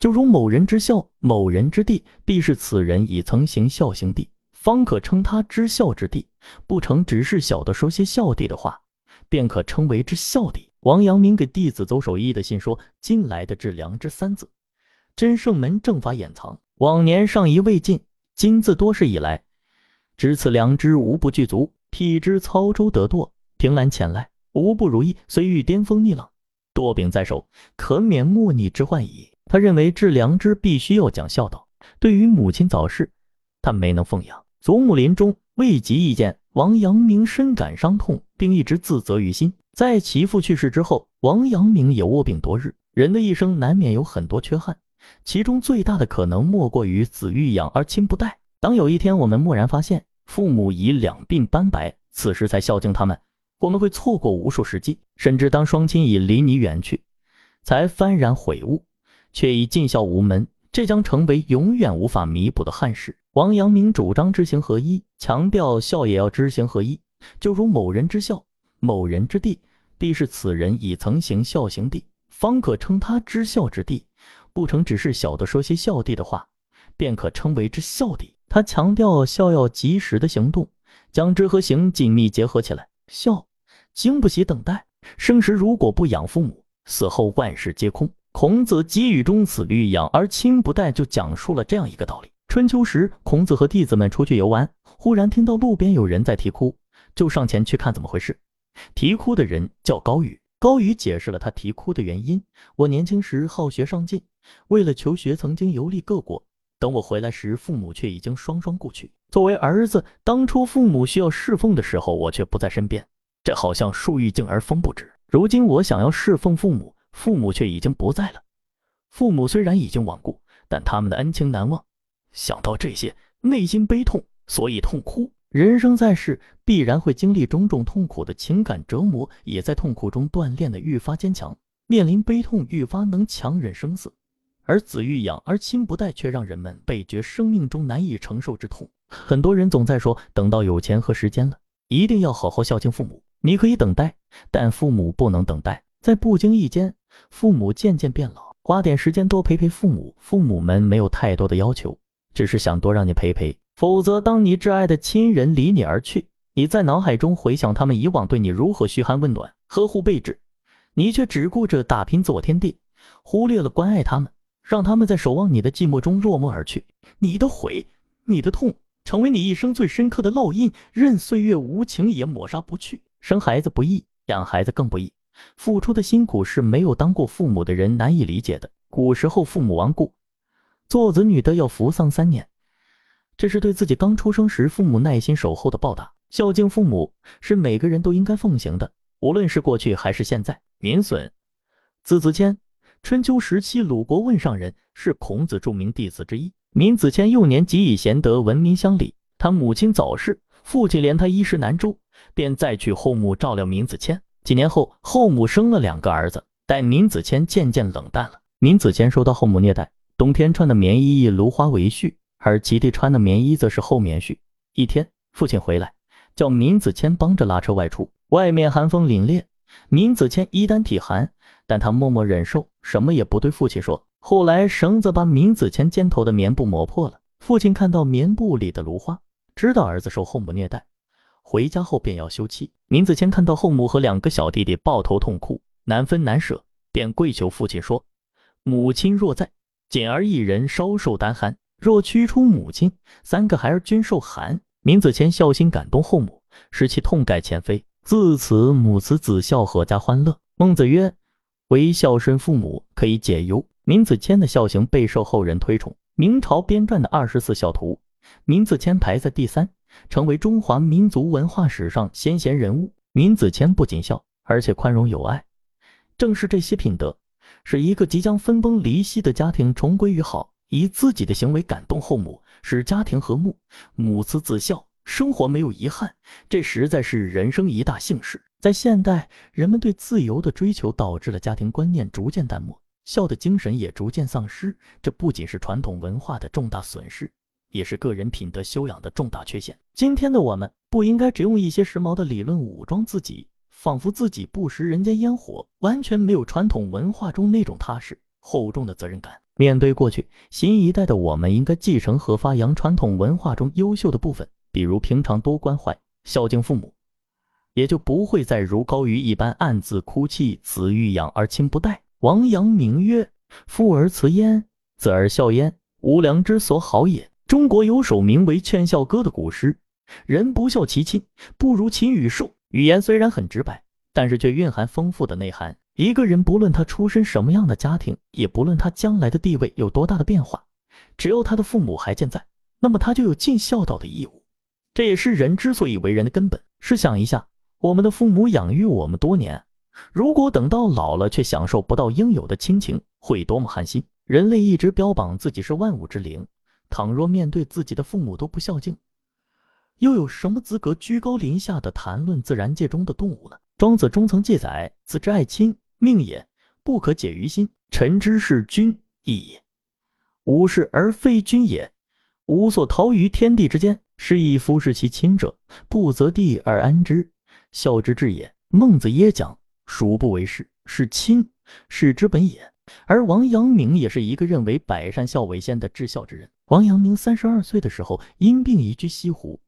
就如某人之孝，某人之弟，必是此人已曾行孝行弟，方可称他之孝之弟；不成，只是小的说些孝弟的话，便可称为之孝弟。王阳明给弟子邹守义的信说：“近来的致良知三字，真圣门正法掩藏，往年上疑未尽，今自多事以来，知此良知无不具足，辟之操舟得舵，凭栏前来，无不如意。虽遇颠风逆浪，舵柄在手，可免莫逆之患矣。”他认为治良知必须要讲孝道。对于母亲早逝，他没能奉养；祖母临终未及意见，王阳明深感伤痛，并一直自责于心。在其父去世之后，王阳明也卧病多日。人的一生难免有很多缺憾，其中最大的可能莫过于子欲养而亲不待。当有一天我们蓦然发现父母已两鬓斑白，此时才孝敬他们，我们会错过无数时机；甚至当双亲已离你远去，才幡然悔悟。却已尽孝无门，这将成为永远无法弥补的憾事。王阳明主张知行合一，强调孝也要知行合一。就如某人之孝，某人之弟，必是此人已曾行孝行弟，方可称他知孝之弟；不成，只是小的说些孝弟的话，便可称为之孝弟。他强调孝要及时的行动，将知和行紧密结合起来。孝经不起等待，生时如果不养父母，死后万事皆空。孔子给予中子欲养而亲不待，就讲述了这样一个道理。春秋时，孔子和弟子们出去游玩，忽然听到路边有人在啼哭，就上前去看怎么回事。啼哭的人叫高宇，高宇解释了他啼哭的原因：我年轻时好学上进，为了求学曾经游历各国，等我回来时，父母却已经双双故去。作为儿子，当初父母需要侍奉的时候，我却不在身边，这好像树欲静而风不止。如今我想要侍奉父母。父母却已经不在了。父母虽然已经亡故，但他们的恩情难忘。想到这些，内心悲痛，所以痛哭。人生在世，必然会经历种种痛苦的情感折磨，也在痛苦中锻炼的愈发坚强。面临悲痛，愈发能强忍声色。而子欲养而亲不待，却让人们倍觉生命中难以承受之痛。很多人总在说，等到有钱和时间了，一定要好好孝敬父母。你可以等待，但父母不能等待。在不经意间。父母渐渐变老，花点时间多陪陪父母。父母们没有太多的要求，只是想多让你陪陪。否则，当你挚爱的亲人离你而去，你在脑海中回想他们以往对你如何嘘寒问暖、呵护备至，你却只顾着打拼自我天地，忽略了关爱他们，让他们在守望你的寂寞中落寞而去。你的悔，你的痛，成为你一生最深刻的烙印，任岁月无情也抹杀不去。生孩子不易，养孩子更不易。付出的辛苦是没有当过父母的人难以理解的。古时候父母亡故，做子女的要服丧三年，这是对自己刚出生时父母耐心守候的报答。孝敬父母是每个人都应该奉行的，无论是过去还是现在。闵损，字子骞，春秋时期鲁国汶上人，是孔子著名弟子之一。闵子骞幼年即以贤德闻名乡里，他母亲早逝，父亲怜他衣食难周，便再娶后母照料闵子骞。几年后，后母生了两个儿子，但闵子骞渐渐冷淡了。闵子骞受到后母虐待，冬天穿的棉衣以芦花为絮，而其弟穿的棉衣则是厚棉絮。一天，父亲回来，叫闵子骞帮着拉车外出。外面寒风凛冽，闵子骞衣单体寒，但他默默忍受，什么也不对父亲说。后来，绳子把闵子骞肩头的棉布磨破了。父亲看到棉布里的芦花，知道儿子受后母虐待。回家后便要休妻。闵子骞看到后母和两个小弟弟抱头痛哭，难分难舍，便跪求父亲说：“母亲若在，简儿一人稍受单寒；若驱出母亲，三个孩儿均受寒。”闵子骞孝心感动后母，使其痛改前非。自此母慈子孝，阖家欢乐。孟子曰：“唯孝顺父母，可以解忧。”闵子骞的孝行备受后人推崇。明朝编撰的《二十四孝图》，闵子骞排在第三。成为中华民族文化史上先贤人物。闵子骞不仅孝，而且宽容有爱。正是这些品德，使一个即将分崩离析的家庭重归于好，以自己的行为感动后母，使家庭和睦，母慈子孝，生活没有遗憾，这实在是人生一大幸事。在现代，人们对自由的追求导致了家庭观念逐渐淡漠，孝的精神也逐渐丧失。这不仅是传统文化的重大损失，也是个人品德修养的重大缺陷。今天的我们不应该只用一些时髦的理论武装自己，仿佛自己不食人间烟火，完全没有传统文化中那种踏实厚重的责任感。面对过去，新一代的我们应该继承和发扬传统文化中优秀的部分，比如平常多关怀、孝敬父母。也就不会再如高瑜一般暗自哭泣，子欲养而亲不待。王阳明曰：“父而慈焉，子而孝焉，无良之所好也。”中国有首名为《劝孝歌》的古诗：“人不孝其亲，不如禽与兽。”语言虽然很直白，但是却蕴含丰富的内涵。一个人不论他出身什么样的家庭，也不论他将来的地位有多大的变化，只要他的父母还健在，那么他就有尽孝道的义务。这也是人之所以为人的根本。试想一下。我们的父母养育我们多年，如果等到老了却享受不到应有的亲情，会多么寒心！人类一直标榜自己是万物之灵，倘若面对自己的父母都不孝敬，又有什么资格居高临下的谈论自然界中的动物呢？庄子中曾记载：“子之爱亲，命也；不可解于心。臣之事君义也，吾事而非君也。吾所逃于天地之间，是以夫视其亲者，不择地而安之。”孝之至也。孟子也讲：“孰不为是？是亲，是之本也。”而王阳明也是一个认为百善孝为先的至孝之人。王阳明三十二岁的时候，因病移居西湖，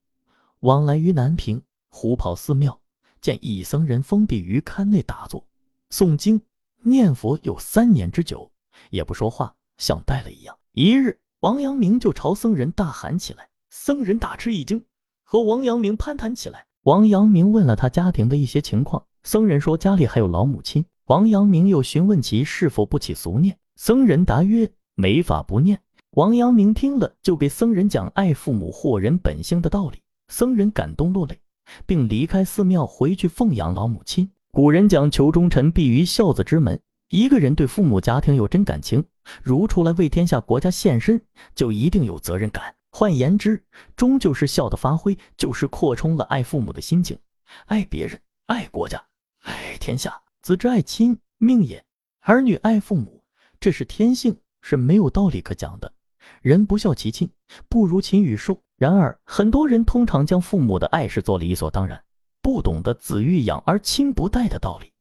往来于南平，湖跑寺庙，见一僧人封闭于龛内打坐、诵经、念佛有三年之久，也不说话，像呆了一样。一日，王阳明就朝僧人大喊起来，僧人大吃一惊，和王阳明攀谈起来。王阳明问了他家庭的一些情况，僧人说家里还有老母亲。王阳明又询问其是否不起俗念，僧人答曰：没法不念。王阳明听了，就给僧人讲爱父母惑人本性的道理，僧人感动落泪，并离开寺庙回去奉养老母亲。古人讲求忠臣必于孝子之门，一个人对父母家庭有真感情，如出来为天下国家献身，就一定有责任感。换言之，终究是孝的发挥，就是扩充了爱父母的心情，爱别人，爱国家，爱天下。子之爱亲，命也；儿女爱父母，这是天性，是没有道理可讲的。人不孝其亲，不如禽与兽。然而，很多人通常将父母的爱视作理所当然，不懂得子欲养而亲不待的道理。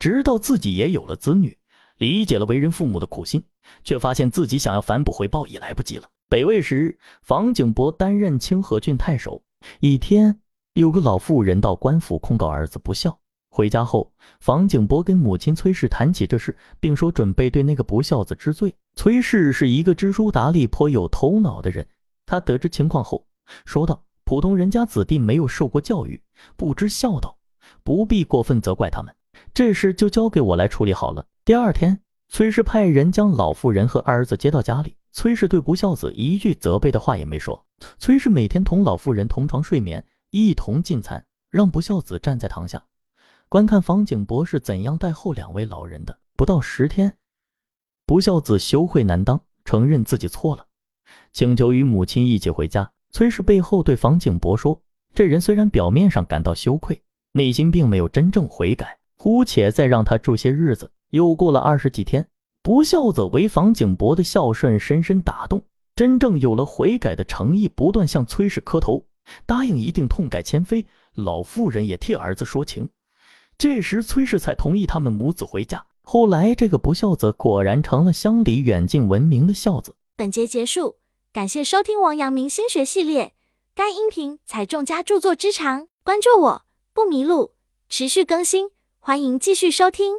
直到自己也有了子女，理解了为人父母的苦心，却发现自己想要反哺回报已来不及了。北魏时，房景伯担任清河郡太守。一天，有个老妇人到官府控告儿子不孝。回家后，房景博跟母亲崔氏谈起这事，并说准备对那个不孝子治罪。崔氏是一个知书达理、颇有头脑的人。他得知情况后，说道：“普通人家子弟没有受过教育，不知孝道，不必过分责怪他们。这事就交给我来处理好了。”第二天，崔氏派人将老妇人和儿子接到家里。崔氏对不孝子一句责备的话也没说。崔氏每天同老妇人同床睡眠，一同进餐，让不孝子站在堂下，观看房景博是怎样待后两位老人的。不到十天，不孝子羞愧难当，承认自己错了，请求与母亲一起回家。崔氏背后对房景博说：“这人虽然表面上感到羞愧，内心并没有真正悔改，姑且再让他住些日子。”又过了二十几天。不孝子为房景博的孝顺深深打动，真正有了悔改的诚意，不断向崔氏磕头，答应一定痛改前非。老妇人也替儿子说情，这时崔氏才同意他们母子回家。后来，这个不孝子果然成了乡里远近闻名的孝子。本节结束，感谢收听王阳明心学系列。该音频采众家著作之长，关注我不迷路，持续更新，欢迎继续收听。